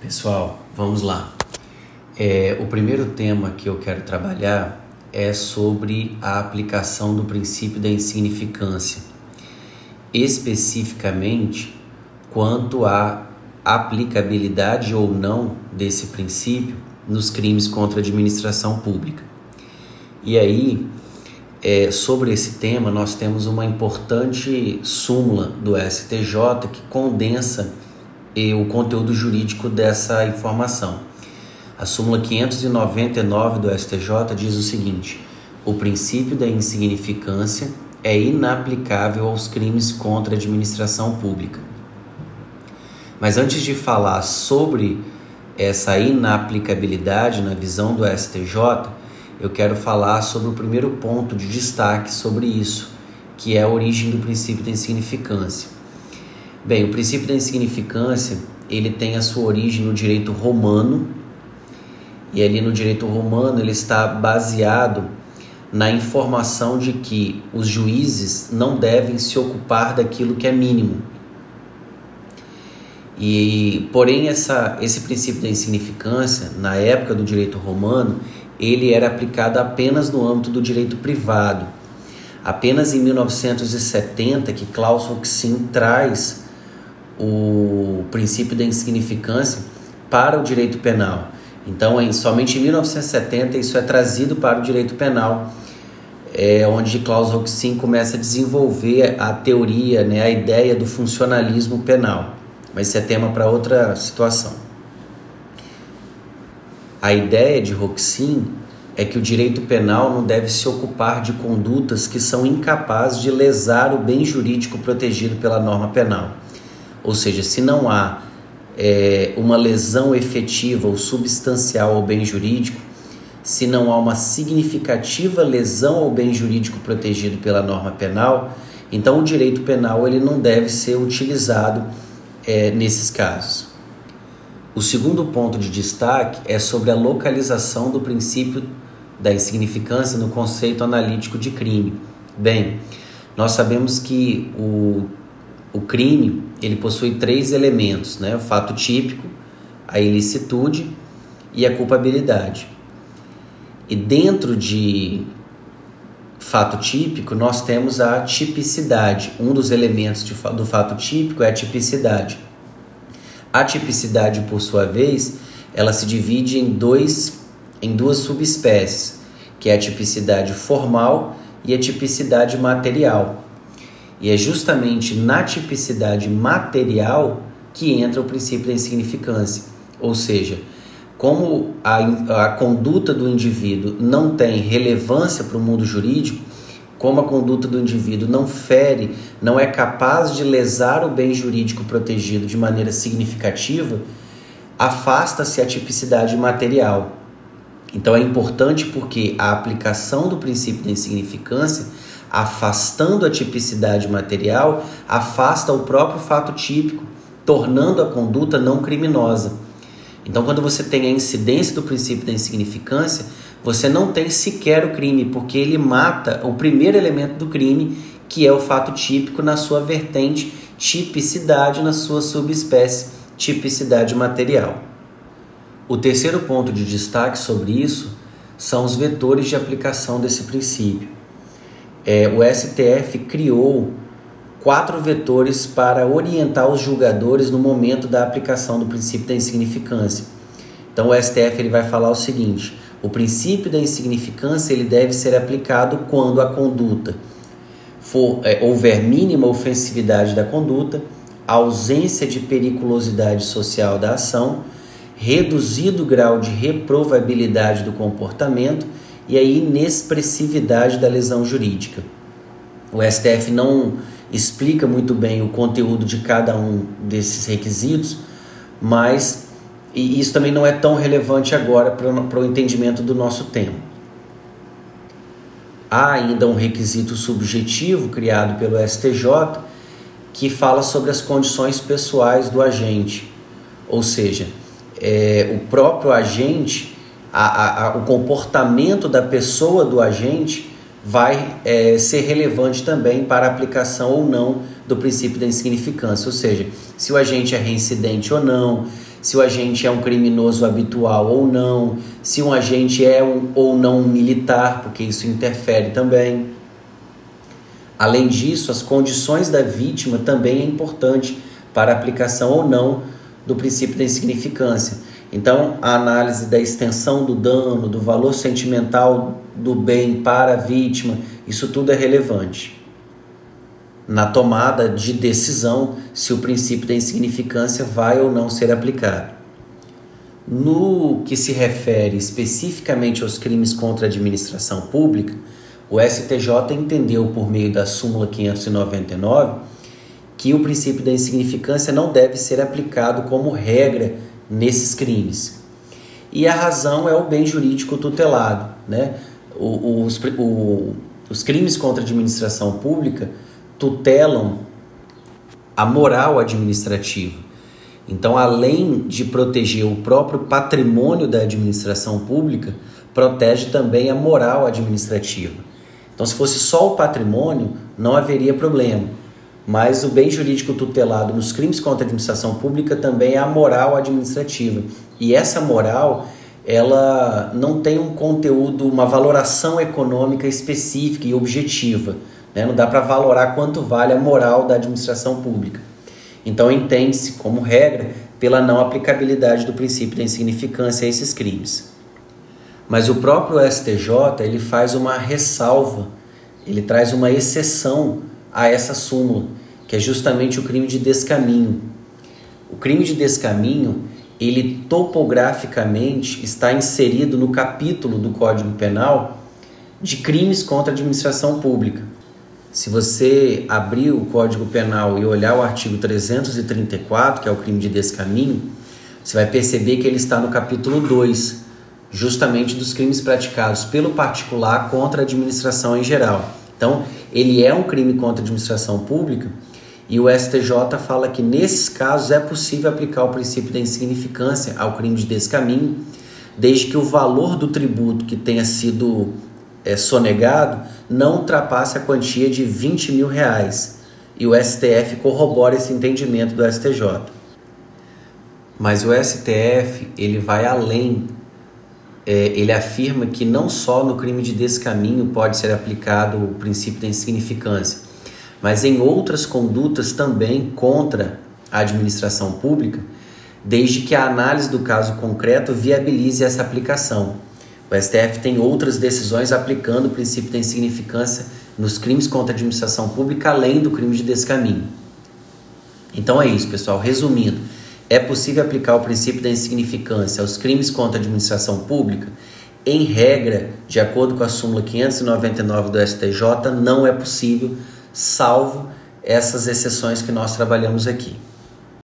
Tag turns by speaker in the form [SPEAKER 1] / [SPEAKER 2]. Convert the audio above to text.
[SPEAKER 1] Pessoal, vamos lá. É, o primeiro tema que eu quero trabalhar é sobre a aplicação do princípio da insignificância, especificamente quanto à aplicabilidade ou não desse princípio nos crimes contra a administração pública. E aí, é, sobre esse tema, nós temos uma importante súmula do STJ que condensa o conteúdo jurídico dessa informação. A súmula 599 do STJ diz o seguinte: o princípio da insignificância é inaplicável aos crimes contra a administração pública. Mas antes de falar sobre essa inaplicabilidade na visão do STJ, eu quero falar sobre o primeiro ponto de destaque sobre isso, que é a origem do princípio da insignificância. Bem, o princípio da insignificância, ele tem a sua origem no direito romano, e ali no direito romano ele está baseado na informação de que os juízes não devem se ocupar daquilo que é mínimo. E porém essa, esse princípio da insignificância, na época do direito romano, ele era aplicado apenas no âmbito do direito privado. Apenas em 1970 que Klaus Roxin traz o princípio da insignificância para o direito penal. Então, em, somente em 1970 isso é trazido para o direito penal, é, onde Klaus Roxin começa a desenvolver a teoria, né, a ideia do funcionalismo penal. Mas isso é tema para outra situação. A ideia de Roxin é que o direito penal não deve se ocupar de condutas que são incapazes de lesar o bem jurídico protegido pela norma penal. Ou seja, se não há é, uma lesão efetiva ou substancial ao bem jurídico, se não há uma significativa lesão ao bem jurídico protegido pela norma penal, então o direito penal ele não deve ser utilizado é, nesses casos. O segundo ponto de destaque é sobre a localização do princípio da insignificância no conceito analítico de crime. Bem, nós sabemos que o o crime ele possui três elementos, né? o fato típico, a ilicitude e a culpabilidade. E dentro de fato típico, nós temos a tipicidade. Um dos elementos de, do fato típico é a tipicidade. A tipicidade, por sua vez, ela se divide em, dois, em duas subespécies, que é a tipicidade formal e a tipicidade material. E é justamente na tipicidade material que entra o princípio da insignificância. Ou seja, como a, a conduta do indivíduo não tem relevância para o mundo jurídico, como a conduta do indivíduo não fere, não é capaz de lesar o bem jurídico protegido de maneira significativa, afasta-se a tipicidade material. Então é importante porque a aplicação do princípio da insignificância afastando a tipicidade material, afasta o próprio fato típico, tornando a conduta não criminosa. Então, quando você tem a incidência do princípio da insignificância, você não tem sequer o crime, porque ele mata o primeiro elemento do crime, que é o fato típico na sua vertente tipicidade, na sua subespécie tipicidade material. O terceiro ponto de destaque sobre isso são os vetores de aplicação desse princípio é, o STF criou quatro vetores para orientar os julgadores no momento da aplicação do princípio da insignificância. Então o STF ele vai falar o seguinte: o princípio da insignificância ele deve ser aplicado quando a conduta for é, houver mínima ofensividade da conduta, ausência de periculosidade social da ação, reduzido grau de reprovabilidade do comportamento e a inexpressividade da lesão jurídica. O STF não explica muito bem o conteúdo de cada um desses requisitos, mas e isso também não é tão relevante agora para o entendimento do nosso tema. Há ainda um requisito subjetivo criado pelo STJ que fala sobre as condições pessoais do agente, ou seja, é, o próprio agente a, a, o comportamento da pessoa do agente vai é, ser relevante também para a aplicação ou não do princípio da insignificância, ou seja, se o agente é reincidente ou não, se o agente é um criminoso habitual ou não, se um agente é um, ou não um militar, porque isso interfere também. Além disso, as condições da vítima também é importante para a aplicação ou não do princípio da insignificância. Então, a análise da extensão do dano, do valor sentimental do bem para a vítima, isso tudo é relevante na tomada de decisão se o princípio da insignificância vai ou não ser aplicado. No que se refere especificamente aos crimes contra a administração pública, o STJ entendeu por meio da súmula 599 que o princípio da insignificância não deve ser aplicado como regra nesses crimes. E a razão é o bem jurídico tutelado. Né? Os, o, os crimes contra a administração pública tutelam a moral administrativa. Então, além de proteger o próprio patrimônio da administração pública, protege também a moral administrativa. Então, se fosse só o patrimônio, não haveria problema mas o bem jurídico tutelado nos crimes contra a administração pública também é a moral administrativa. E essa moral, ela não tem um conteúdo, uma valoração econômica específica e objetiva. Né? Não dá para valorar quanto vale a moral da administração pública. Então entende-se como regra pela não aplicabilidade do princípio da insignificância a esses crimes. Mas o próprio STJ ele faz uma ressalva, ele traz uma exceção a essa súmula que é justamente o crime de descaminho. O crime de descaminho, ele topograficamente está inserido no capítulo do Código Penal de crimes contra a administração pública. Se você abrir o Código Penal e olhar o artigo 334, que é o crime de descaminho, você vai perceber que ele está no capítulo 2, justamente dos crimes praticados pelo particular contra a administração em geral. Então, ele é um crime contra a administração pública e o STJ fala que nesses casos é possível aplicar o princípio da insignificância ao crime de descaminho, desde que o valor do tributo que tenha sido é, sonegado não ultrapasse a quantia de 20 mil reais. E o STF corrobora esse entendimento do STJ. Mas o STF ele vai além. É, ele afirma que não só no crime de descaminho pode ser aplicado o princípio da insignificância, mas em outras condutas também contra a administração pública, desde que a análise do caso concreto viabilize essa aplicação. O STF tem outras decisões aplicando o princípio da insignificância nos crimes contra a administração pública, além do crime de descaminho. Então é isso, pessoal. Resumindo, é possível aplicar o princípio da insignificância aos crimes contra a administração pública? Em regra, de acordo com a súmula 599 do STJ, não é possível salvo essas exceções que nós trabalhamos aqui.